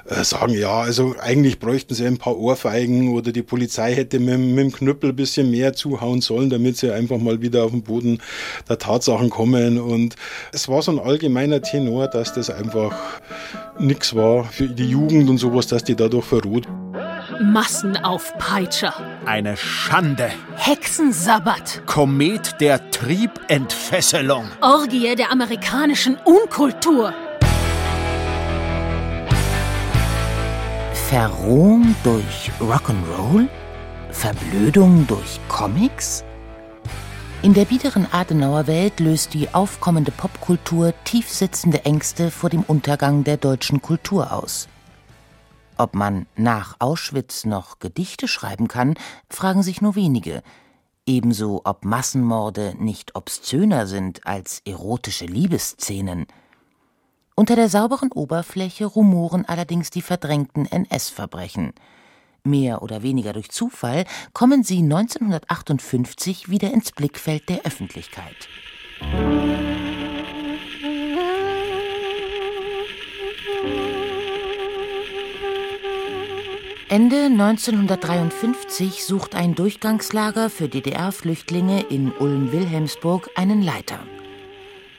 äh, sagen, ja, also eigentlich bräuchten sie ein paar Ohrfeigen oder die Polizei hätte mit, mit dem Knüppel ein bisschen mehr zuhauen sollen, damit sie einfach mal wieder auf den Boden der Tatsachen kommen. Und es war so ein allgemeiner Tenor, dass das einfach nichts war für die Jugend und sowas, dass die dadurch verroht. Massenaufpeitscher. Eine Schande. Hexensabbat. Komet der Triebentfesselung. Orgie der amerikanischen Unkultur. Verrohung durch Rock'n'Roll? Verblödung durch Comics? In der biederen Adenauer Welt löst die aufkommende Popkultur tiefsitzende Ängste vor dem Untergang der deutschen Kultur aus. Ob man nach Auschwitz noch Gedichte schreiben kann, fragen sich nur wenige. Ebenso ob Massenmorde nicht obszöner sind als erotische Liebesszenen. Unter der sauberen Oberfläche rumoren allerdings die verdrängten NS-Verbrechen. Mehr oder weniger durch Zufall kommen sie 1958 wieder ins Blickfeld der Öffentlichkeit. Ende 1953 sucht ein Durchgangslager für DDR-Flüchtlinge in Ulm-Wilhelmsburg einen Leiter.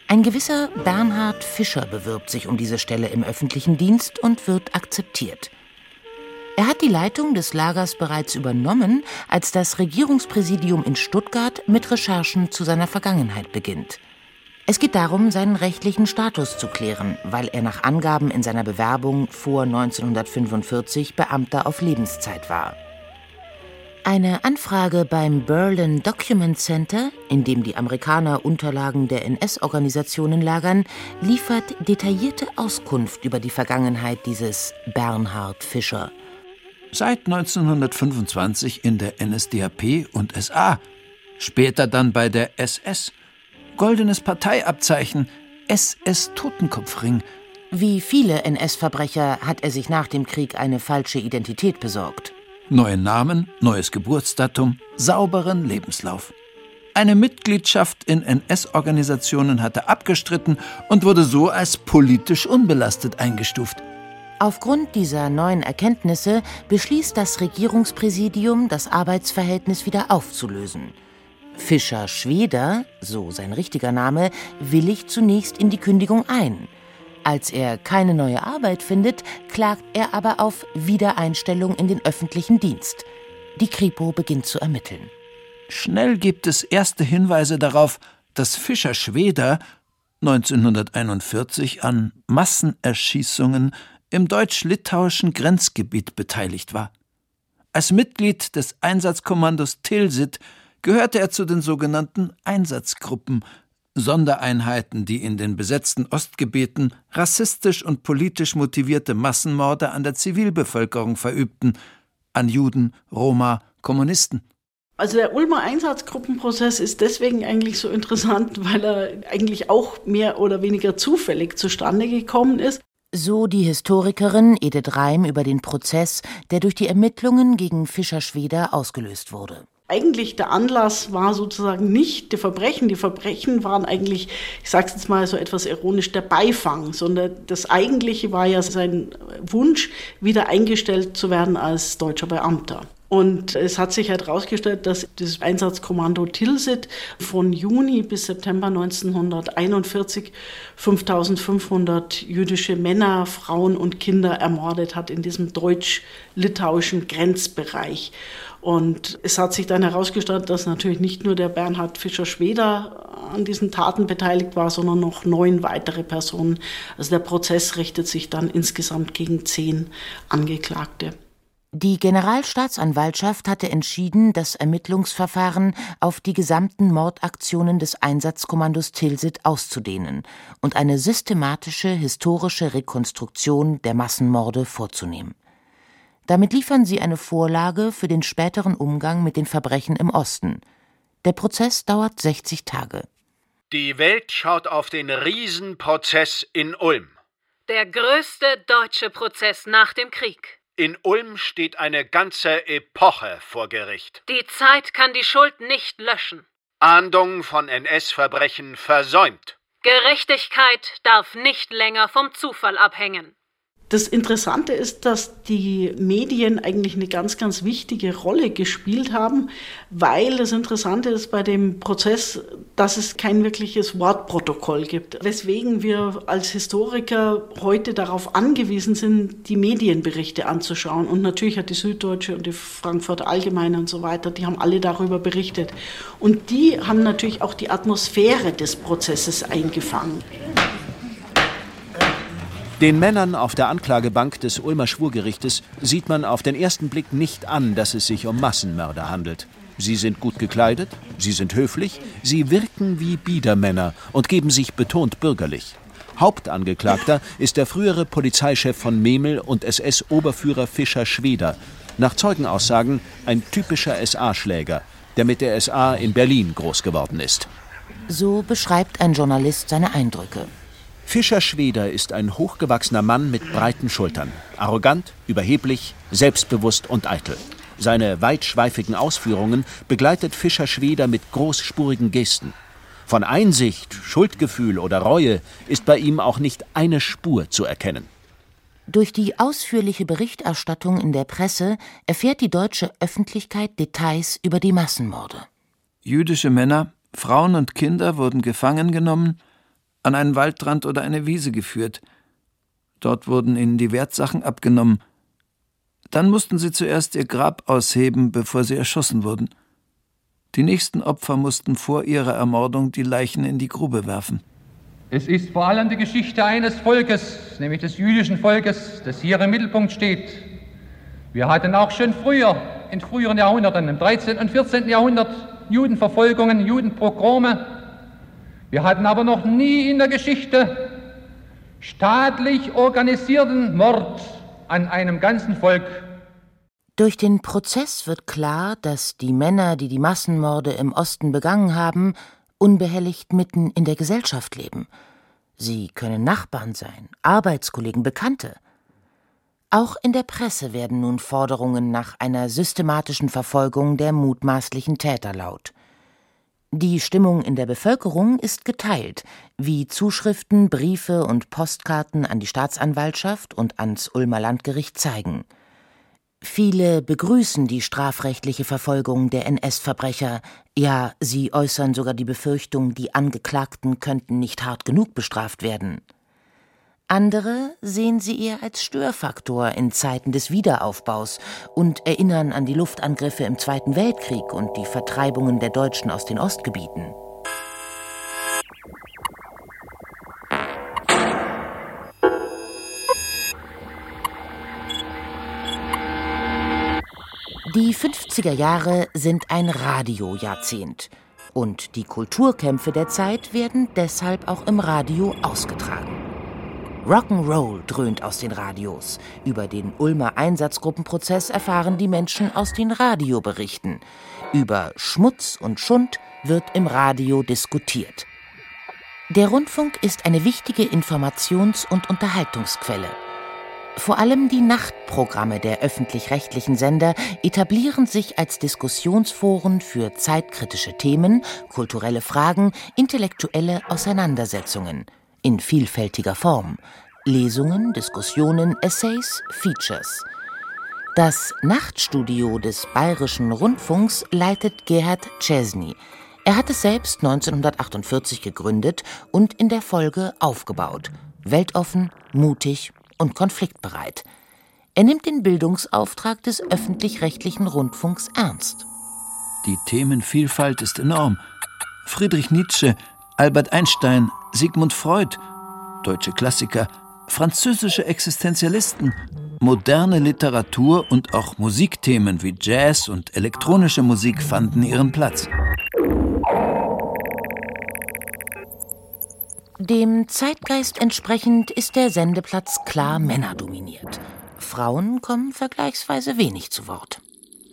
Ein gewisser Bernhard Fischer bewirbt sich um diese Stelle im öffentlichen Dienst und wird akzeptiert. Er hat die Leitung des Lagers bereits übernommen, als das Regierungspräsidium in Stuttgart mit Recherchen zu seiner Vergangenheit beginnt. Es geht darum, seinen rechtlichen Status zu klären, weil er nach Angaben in seiner Bewerbung vor 1945 Beamter auf Lebenszeit war. Eine Anfrage beim Berlin Document Center, in dem die Amerikaner Unterlagen der NS-Organisationen lagern, liefert detaillierte Auskunft über die Vergangenheit dieses Bernhard Fischer. Seit 1925 in der NSDAP und SA, später dann bei der SS goldenes Parteiabzeichen, SS Totenkopfring. Wie viele NS-Verbrecher hat er sich nach dem Krieg eine falsche Identität besorgt. Neuen Namen, neues Geburtsdatum, sauberen Lebenslauf. Eine Mitgliedschaft in NS-Organisationen hatte abgestritten und wurde so als politisch unbelastet eingestuft. Aufgrund dieser neuen Erkenntnisse beschließt das Regierungspräsidium, das Arbeitsverhältnis wieder aufzulösen. Fischer Schweder, so sein richtiger Name, willigt zunächst in die Kündigung ein. Als er keine neue Arbeit findet, klagt er aber auf Wiedereinstellung in den öffentlichen Dienst. Die Kripo beginnt zu ermitteln. Schnell gibt es erste Hinweise darauf, dass Fischer Schweder 1941 an Massenerschießungen im deutsch-litauischen Grenzgebiet beteiligt war. Als Mitglied des Einsatzkommandos Tilsit gehörte er zu den sogenannten Einsatzgruppen, Sondereinheiten, die in den besetzten Ostgebieten rassistisch und politisch motivierte Massenmorde an der Zivilbevölkerung verübten, an Juden, Roma, Kommunisten. Also der Ulmer Einsatzgruppenprozess ist deswegen eigentlich so interessant, weil er eigentlich auch mehr oder weniger zufällig zustande gekommen ist. So die Historikerin Edith Reim über den Prozess, der durch die Ermittlungen gegen Fischer-Schweder ausgelöst wurde. Eigentlich der Anlass war sozusagen nicht die Verbrechen. Die Verbrechen waren eigentlich, ich sage es jetzt mal so etwas ironisch, der Beifang, sondern das Eigentliche war ja sein Wunsch, wieder eingestellt zu werden als deutscher Beamter. Und es hat sich halt herausgestellt, dass das Einsatzkommando Tilsit von Juni bis September 1941 5500 jüdische Männer, Frauen und Kinder ermordet hat in diesem deutsch-litauischen Grenzbereich. Und es hat sich dann herausgestellt, dass natürlich nicht nur der Bernhard Fischer-Schweder an diesen Taten beteiligt war, sondern noch neun weitere Personen. Also der Prozess richtet sich dann insgesamt gegen zehn Angeklagte. Die Generalstaatsanwaltschaft hatte entschieden, das Ermittlungsverfahren auf die gesamten Mordaktionen des Einsatzkommandos Tilsit auszudehnen und eine systematische historische Rekonstruktion der Massenmorde vorzunehmen. Damit liefern sie eine Vorlage für den späteren Umgang mit den Verbrechen im Osten. Der Prozess dauert 60 Tage. Die Welt schaut auf den Riesenprozess in Ulm. Der größte deutsche Prozess nach dem Krieg. In Ulm steht eine ganze Epoche vor Gericht. Die Zeit kann die Schuld nicht löschen. Ahndung von NS-Verbrechen versäumt. Gerechtigkeit darf nicht länger vom Zufall abhängen. Das Interessante ist, dass die Medien eigentlich eine ganz, ganz wichtige Rolle gespielt haben, weil das Interessante ist bei dem Prozess, dass es kein wirkliches Wortprotokoll gibt. Weswegen wir als Historiker heute darauf angewiesen sind, die Medienberichte anzuschauen. Und natürlich hat die Süddeutsche und die Frankfurter Allgemeine und so weiter, die haben alle darüber berichtet. Und die haben natürlich auch die Atmosphäre des Prozesses eingefangen. Den Männern auf der Anklagebank des Ulmer Schwurgerichtes sieht man auf den ersten Blick nicht an, dass es sich um Massenmörder handelt. Sie sind gut gekleidet, sie sind höflich, sie wirken wie Biedermänner und geben sich betont bürgerlich. Hauptangeklagter ist der frühere Polizeichef von Memel und SS-Oberführer Fischer Schweder. Nach Zeugenaussagen ein typischer SA-Schläger, der mit der SA in Berlin groß geworden ist. So beschreibt ein Journalist seine Eindrücke. Fischer Schweder ist ein hochgewachsener Mann mit breiten Schultern. Arrogant, überheblich, selbstbewusst und eitel. Seine weitschweifigen Ausführungen begleitet Fischer Schweder mit großspurigen Gesten. Von Einsicht, Schuldgefühl oder Reue ist bei ihm auch nicht eine Spur zu erkennen. Durch die ausführliche Berichterstattung in der Presse erfährt die deutsche Öffentlichkeit Details über die Massenmorde. Jüdische Männer, Frauen und Kinder wurden gefangen genommen an einen Waldrand oder eine Wiese geführt. Dort wurden ihnen die Wertsachen abgenommen. Dann mussten sie zuerst ihr Grab ausheben, bevor sie erschossen wurden. Die nächsten Opfer mussten vor ihrer Ermordung die Leichen in die Grube werfen. Es ist vor allem die Geschichte eines Volkes, nämlich des jüdischen Volkes, das hier im Mittelpunkt steht. Wir hatten auch schon früher, in früheren Jahrhunderten, im 13. und 14. Jahrhundert, Judenverfolgungen, Judenpogrome, wir hatten aber noch nie in der Geschichte staatlich organisierten Mord an einem ganzen Volk. Durch den Prozess wird klar, dass die Männer, die die Massenmorde im Osten begangen haben, unbehelligt mitten in der Gesellschaft leben. Sie können Nachbarn sein, Arbeitskollegen, Bekannte. Auch in der Presse werden nun Forderungen nach einer systematischen Verfolgung der mutmaßlichen Täter laut. Die Stimmung in der Bevölkerung ist geteilt, wie Zuschriften, Briefe und Postkarten an die Staatsanwaltschaft und ans Ulmer Landgericht zeigen. Viele begrüßen die strafrechtliche Verfolgung der NS-Verbrecher, ja, sie äußern sogar die Befürchtung, die Angeklagten könnten nicht hart genug bestraft werden. Andere sehen sie eher als Störfaktor in Zeiten des Wiederaufbaus und erinnern an die Luftangriffe im Zweiten Weltkrieg und die Vertreibungen der Deutschen aus den Ostgebieten. Die 50er Jahre sind ein Radiojahrzehnt. Und die Kulturkämpfe der Zeit werden deshalb auch im Radio ausgetragen. Rock'n'Roll dröhnt aus den Radios. Über den Ulmer Einsatzgruppenprozess erfahren die Menschen aus den Radioberichten. Über Schmutz und Schund wird im Radio diskutiert. Der Rundfunk ist eine wichtige Informations- und Unterhaltungsquelle. Vor allem die Nachtprogramme der öffentlich-rechtlichen Sender etablieren sich als Diskussionsforen für zeitkritische Themen, kulturelle Fragen, intellektuelle Auseinandersetzungen in vielfältiger Form. Lesungen, Diskussionen, Essays, Features. Das Nachtstudio des Bayerischen Rundfunks leitet Gerhard Czesny. Er hat es selbst 1948 gegründet und in der Folge aufgebaut. Weltoffen, mutig und konfliktbereit. Er nimmt den Bildungsauftrag des öffentlich-rechtlichen Rundfunks ernst. Die Themenvielfalt ist enorm. Friedrich Nietzsche, Albert Einstein, Sigmund Freud, deutsche Klassiker, französische Existenzialisten, moderne Literatur und auch Musikthemen wie Jazz und elektronische Musik fanden ihren Platz. Dem Zeitgeist entsprechend ist der Sendeplatz klar männerdominiert. Frauen kommen vergleichsweise wenig zu Wort.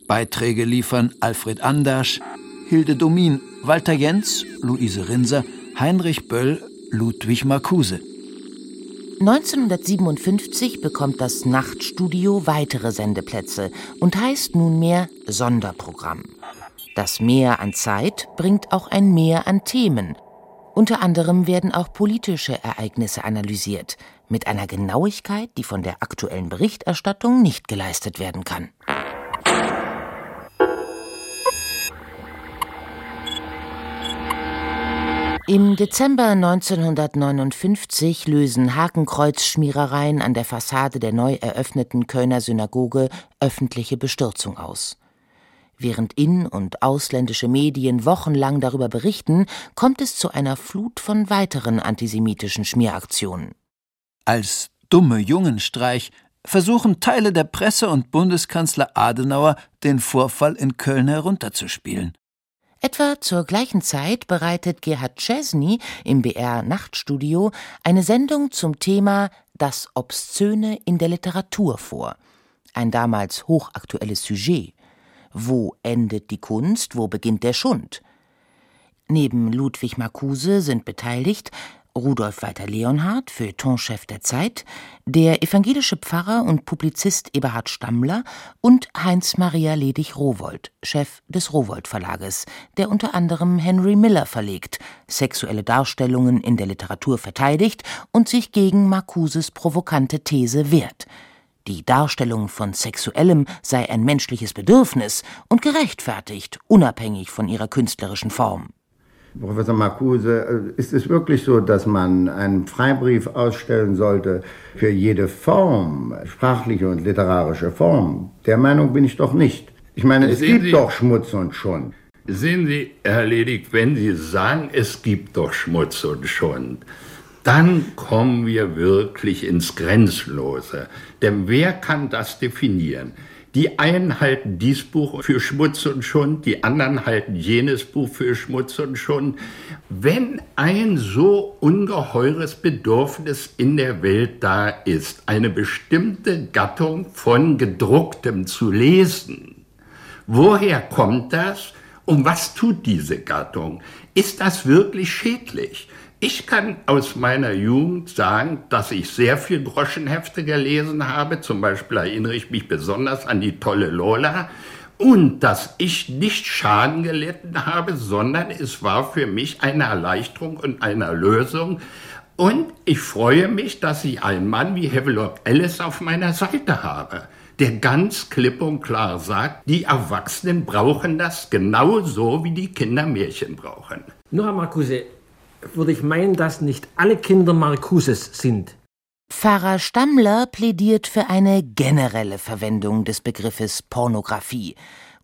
Beiträge liefern Alfred Andersch, Hilde Domin, Walter Jentz, Luise Rinser, Heinrich Böll, Ludwig Marcuse. 1957 bekommt das Nachtstudio weitere Sendeplätze und heißt nunmehr Sonderprogramm. Das Mehr an Zeit bringt auch ein Mehr an Themen, unter anderem werden auch politische Ereignisse analysiert, mit einer Genauigkeit, die von der aktuellen Berichterstattung nicht geleistet werden kann. Im Dezember 1959 lösen Hakenkreuzschmierereien an der Fassade der neu eröffneten Kölner Synagoge öffentliche Bestürzung aus. Während in- und ausländische Medien wochenlang darüber berichten, kommt es zu einer Flut von weiteren antisemitischen Schmieraktionen. Als dumme Jungenstreich versuchen Teile der Presse und Bundeskanzler Adenauer, den Vorfall in Köln herunterzuspielen. Etwa zur gleichen Zeit bereitet Gerhard Czesny im BR Nachtstudio eine Sendung zum Thema Das Obszöne in der Literatur vor. Ein damals hochaktuelles Sujet. Wo endet die Kunst, wo beginnt der Schund? Neben Ludwig Marcuse sind beteiligt Rudolf Walter Leonhardt, Feuilletonchef der Zeit, der evangelische Pfarrer und Publizist Eberhard Stammler und Heinz-Maria Ledig-Rowold, Chef des Rowold Verlages, der unter anderem Henry Miller verlegt, sexuelle Darstellungen in der Literatur verteidigt und sich gegen Marcuses provokante These wehrt – die Darstellung von Sexuellem sei ein menschliches Bedürfnis und gerechtfertigt, unabhängig von ihrer künstlerischen Form. Professor Marcuse, äh, ist es wirklich so, dass man einen Freibrief ausstellen sollte für jede Form, sprachliche und literarische Form? Der Meinung bin ich doch nicht. Ich meine, es Sehen gibt Sie, doch Schmutz und Schund. Sehen Sie, Herr Ledig, wenn Sie sagen, es gibt doch Schmutz und Schund, dann kommen wir wirklich ins Grenzlose. Denn wer kann das definieren? Die einen halten dies Buch für Schmutz und Schund, die anderen halten jenes Buch für Schmutz und Schund. Wenn ein so ungeheures Bedürfnis in der Welt da ist, eine bestimmte Gattung von gedrucktem zu lesen, woher kommt das? Und was tut diese Gattung? Ist das wirklich schädlich? Ich kann aus meiner Jugend sagen, dass ich sehr viel Groschenhefte gelesen habe. Zum Beispiel erinnere ich mich besonders an die tolle Lola. Und dass ich nicht Schaden gelitten habe, sondern es war für mich eine Erleichterung und eine Lösung. Und ich freue mich, dass ich einen Mann wie Havelock Ellis auf meiner Seite habe, der ganz klipp und klar sagt, die Erwachsenen brauchen das genauso, wie die Kinder Märchen brauchen. Herr Marcuse, würde ich meinen, dass nicht alle Kinder Marcuses sind. Pfarrer Stammler plädiert für eine generelle Verwendung des Begriffes Pornografie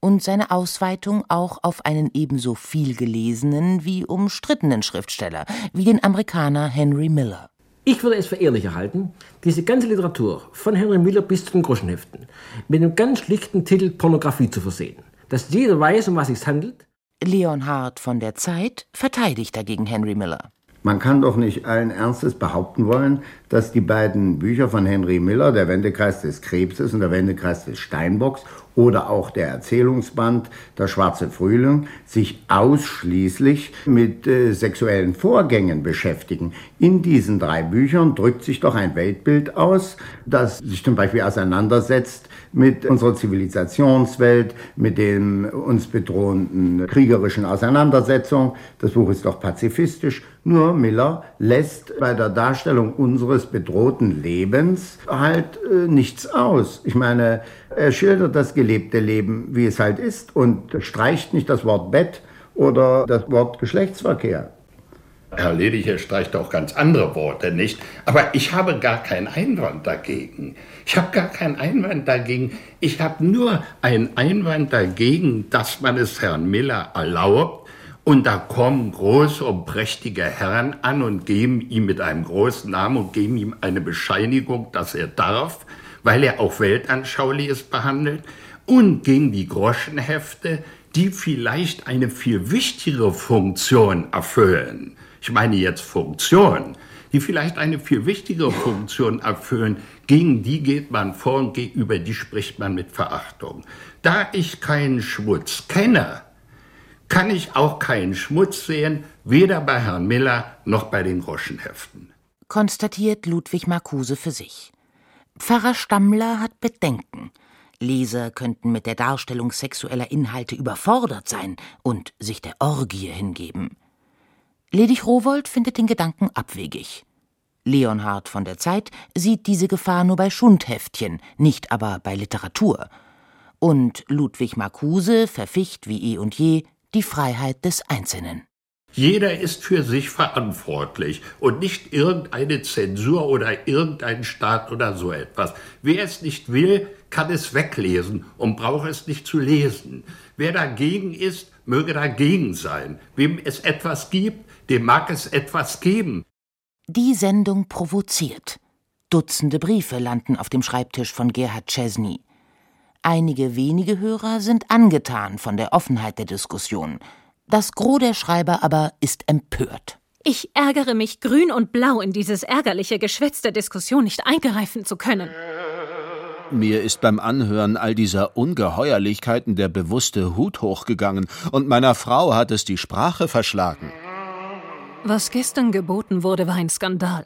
und seine Ausweitung auch auf einen ebenso viel gelesenen wie umstrittenen Schriftsteller wie den Amerikaner Henry Miller. Ich würde es für ehrlicher halten, diese ganze Literatur von Henry Miller bis zu den Groschenheften mit einem ganz schlichten Titel Pornografie zu versehen, dass jeder weiß, um was es handelt Leonhard von der Zeit verteidigt dagegen Henry Miller. Man kann doch nicht allen Ernstes behaupten wollen, dass die beiden Bücher von Henry Miller, Der Wendekreis des Krebses und Der Wendekreis des Steinbocks, oder auch der Erzählungsband Der schwarze Frühling sich ausschließlich mit äh, sexuellen Vorgängen beschäftigen. In diesen drei Büchern drückt sich doch ein Weltbild aus, das sich zum Beispiel auseinandersetzt mit unserer Zivilisationswelt, mit den uns bedrohenden kriegerischen Auseinandersetzungen. Das Buch ist doch pazifistisch. Nur Miller lässt bei der Darstellung unseres bedrohten Lebens halt äh, nichts aus. Ich meine, er schildert das gelebte Leben, wie es halt ist und streicht nicht das Wort Bett oder das Wort Geschlechtsverkehr. Herr Lediger streicht auch ganz andere Worte nicht, aber ich habe gar keinen Einwand dagegen. Ich habe gar keinen Einwand dagegen. Ich habe nur einen Einwand dagegen, dass man es Herrn Miller erlaubt und da kommen große und prächtige Herren an und geben ihm mit einem großen Namen und geben ihm eine Bescheinigung, dass er darf, weil er auch weltanschauliches behandelt und gegen die Groschenhefte, die vielleicht eine viel wichtigere Funktion erfüllen ich meine jetzt Funktion, die vielleicht eine viel wichtigere Funktion erfüllen, gegen die geht man vor und gegenüber die spricht man mit Verachtung. Da ich keinen Schmutz kenne, kann ich auch keinen Schmutz sehen, weder bei Herrn Miller noch bei den Groschenheften. Konstatiert Ludwig Marcuse für sich. Pfarrer Stammler hat Bedenken. Leser könnten mit der Darstellung sexueller Inhalte überfordert sein und sich der Orgie hingeben. Ledig Rowold findet den Gedanken abwegig. Leonhard von der Zeit sieht diese Gefahr nur bei Schundheftchen, nicht aber bei Literatur. Und Ludwig Marcuse verficht wie eh und je die Freiheit des Einzelnen. Jeder ist für sich verantwortlich und nicht irgendeine Zensur oder irgendein Staat oder so etwas. Wer es nicht will, kann es weglesen und braucht es nicht zu lesen. Wer dagegen ist, möge dagegen sein. Wem es etwas gibt, dem mag es etwas geben. Die Sendung provoziert. Dutzende Briefe landen auf dem Schreibtisch von Gerhard Chesney. Einige wenige Hörer sind angetan von der Offenheit der Diskussion. Das Gros der Schreiber aber ist empört. Ich ärgere mich, grün und blau in dieses ärgerliche Geschwätz der Diskussion nicht eingreifen zu können. Mir ist beim Anhören all dieser Ungeheuerlichkeiten der bewusste Hut hochgegangen, und meiner Frau hat es die Sprache verschlagen. Was gestern geboten wurde, war ein Skandal.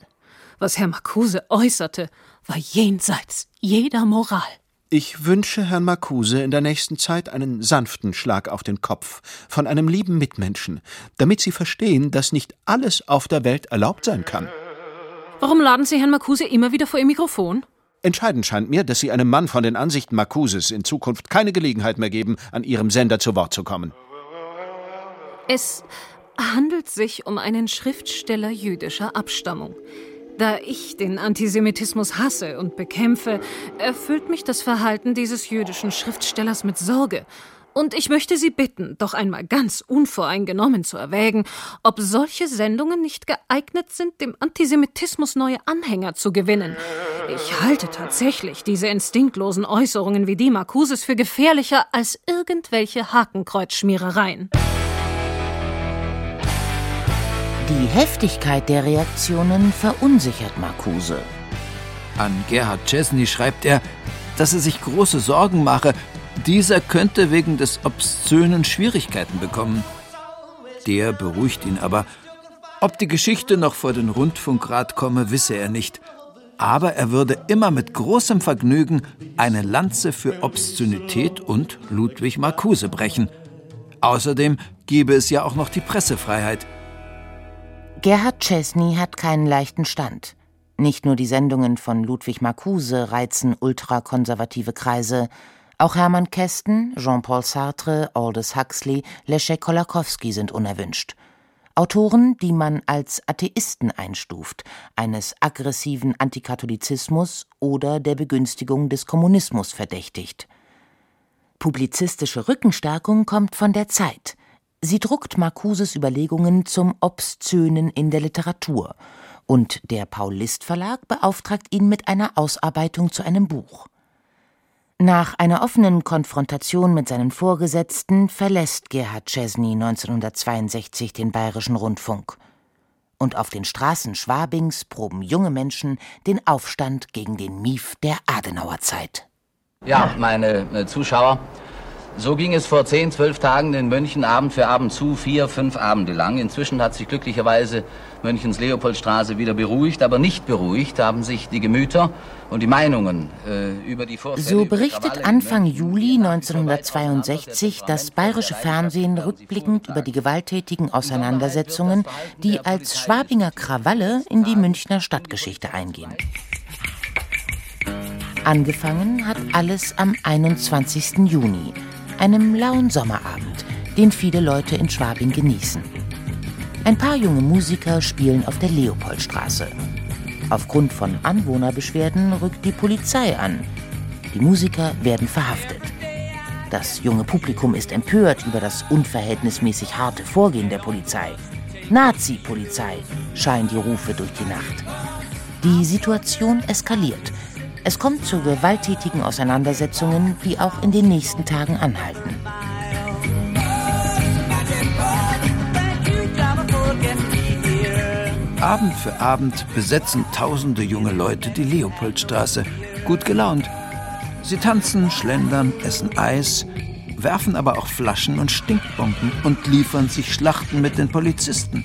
Was Herr Marcuse äußerte, war jenseits jeder Moral. Ich wünsche Herrn Marcuse in der nächsten Zeit einen sanften Schlag auf den Kopf von einem lieben Mitmenschen, damit Sie verstehen, dass nicht alles auf der Welt erlaubt sein kann. Warum laden Sie Herrn Marcuse immer wieder vor Ihr Mikrofon? Entscheidend scheint mir, dass Sie einem Mann von den Ansichten Marcuses in Zukunft keine Gelegenheit mehr geben, an Ihrem Sender zu Wort zu kommen. Es handelt sich um einen Schriftsteller jüdischer Abstammung. Da ich den Antisemitismus hasse und bekämpfe, erfüllt mich das Verhalten dieses jüdischen Schriftstellers mit Sorge. Und ich möchte Sie bitten, doch einmal ganz unvoreingenommen zu erwägen, ob solche Sendungen nicht geeignet sind, dem Antisemitismus neue Anhänger zu gewinnen. Ich halte tatsächlich diese instinktlosen Äußerungen wie die Marcuses für gefährlicher als irgendwelche Hakenkreuzschmierereien. Die Heftigkeit der Reaktionen verunsichert Marcuse. An Gerhard Chesney schreibt er, dass er sich große Sorgen mache, dieser könnte wegen des Obszönen Schwierigkeiten bekommen. Der beruhigt ihn aber. Ob die Geschichte noch vor den Rundfunkrat komme, wisse er nicht. Aber er würde immer mit großem Vergnügen eine Lanze für Obszönität und Ludwig Marcuse brechen. Außerdem gebe es ja auch noch die Pressefreiheit. Gerhard Chesney hat keinen leichten Stand. Nicht nur die Sendungen von Ludwig Marcuse reizen ultrakonservative Kreise, auch Hermann Kästen, Jean-Paul Sartre, Aldous Huxley, Leszek Kolakowski sind unerwünscht. Autoren, die man als Atheisten einstuft, eines aggressiven Antikatholizismus oder der Begünstigung des Kommunismus verdächtigt. Publizistische Rückenstärkung kommt von der Zeit – Sie druckt Marcuses Überlegungen zum Obszönen in der Literatur, und der Paul List Verlag beauftragt ihn mit einer Ausarbeitung zu einem Buch. Nach einer offenen Konfrontation mit seinen Vorgesetzten verlässt Gerhard Chesney 1962 den Bayerischen Rundfunk. Und auf den Straßen Schwabings proben junge Menschen den Aufstand gegen den Mief der Adenauerzeit. Ja, meine Zuschauer, so ging es vor 10, 12 Tagen in München Abend für Abend zu, vier, fünf Abende lang. Inzwischen hat sich glücklicherweise Münchens Leopoldstraße wieder beruhigt, aber nicht beruhigt haben sich die Gemüter und die Meinungen äh, über die Vorfälle. So berichtet Anfang Juli 1962 das bayerische Fernsehen rückblickend über die gewalttätigen Auseinandersetzungen, die als Schwabinger Krawalle in die Münchner Stadtgeschichte eingehen. Angefangen hat alles am 21. Juni, einem lauen Sommerabend, den viele Leute in Schwabing genießen. Ein paar junge Musiker spielen auf der Leopoldstraße. Aufgrund von Anwohnerbeschwerden rückt die Polizei an. Die Musiker werden verhaftet. Das junge Publikum ist empört über das unverhältnismäßig harte Vorgehen der Polizei. Nazi-Polizei, scheinen die Rufe durch die Nacht. Die Situation eskaliert. Es kommt zu gewalttätigen Auseinandersetzungen, die auch in den nächsten Tagen anhalten. Abend für Abend besetzen tausende junge Leute die Leopoldstraße, gut gelaunt. Sie tanzen, schlendern, essen Eis, werfen aber auch Flaschen und Stinkbomben und liefern sich Schlachten mit den Polizisten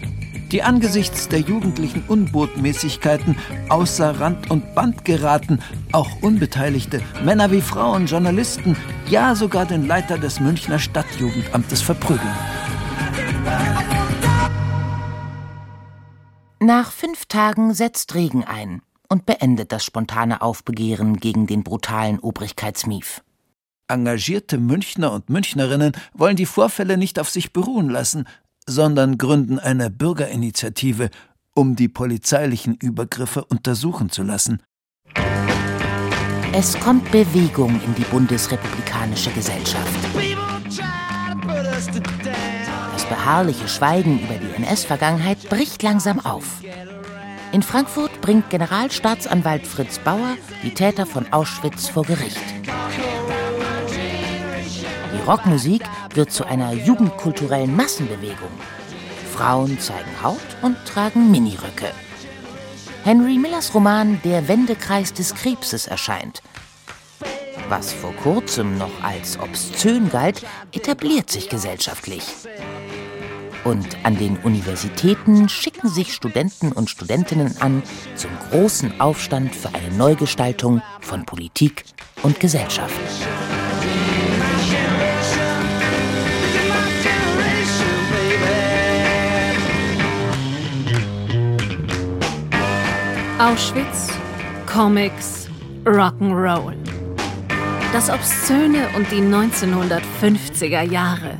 die angesichts der jugendlichen Unbotmäßigkeiten außer Rand und Band geraten, auch Unbeteiligte, Männer wie Frauen, Journalisten, ja sogar den Leiter des Münchner Stadtjugendamtes verprügeln. Nach fünf Tagen setzt Regen ein und beendet das spontane Aufbegehren gegen den brutalen Obrigkeitsmief. Engagierte Münchner und Münchnerinnen wollen die Vorfälle nicht auf sich beruhen lassen, sondern gründen eine Bürgerinitiative, um die polizeilichen Übergriffe untersuchen zu lassen. Es kommt Bewegung in die bundesrepublikanische Gesellschaft. Das beharrliche Schweigen über die NS-Vergangenheit bricht langsam auf. In Frankfurt bringt Generalstaatsanwalt Fritz Bauer die Täter von Auschwitz vor Gericht. Die Rockmusik wird zu einer jugendkulturellen Massenbewegung. Frauen zeigen Haut und tragen Miniröcke. Henry Millers Roman Der Wendekreis des Krebses erscheint. Was vor kurzem noch als obszön galt, etabliert sich gesellschaftlich. Und an den Universitäten schicken sich Studenten und Studentinnen an zum großen Aufstand für eine Neugestaltung von Politik und Gesellschaft. Auschwitz, Comics, Rock'n'Roll. Das Obszöne und die 1950er Jahre.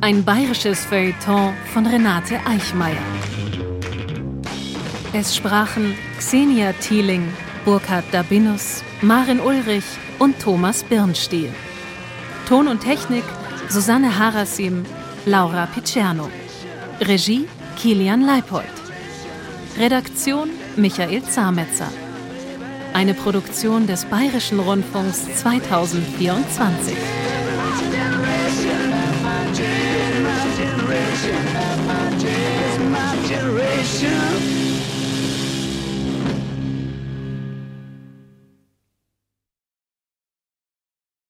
Ein bayerisches Feuilleton von Renate Eichmeier. Es sprachen Xenia Thieling, Burkhard Dabinus, Marin Ulrich und Thomas Birnstiel. Ton und Technik Susanne Harasim, Laura Picerno. Regie Kilian Leipold. Redaktion Michael Zametzer. Eine Produktion des Bayerischen Rundfunks 2024. generation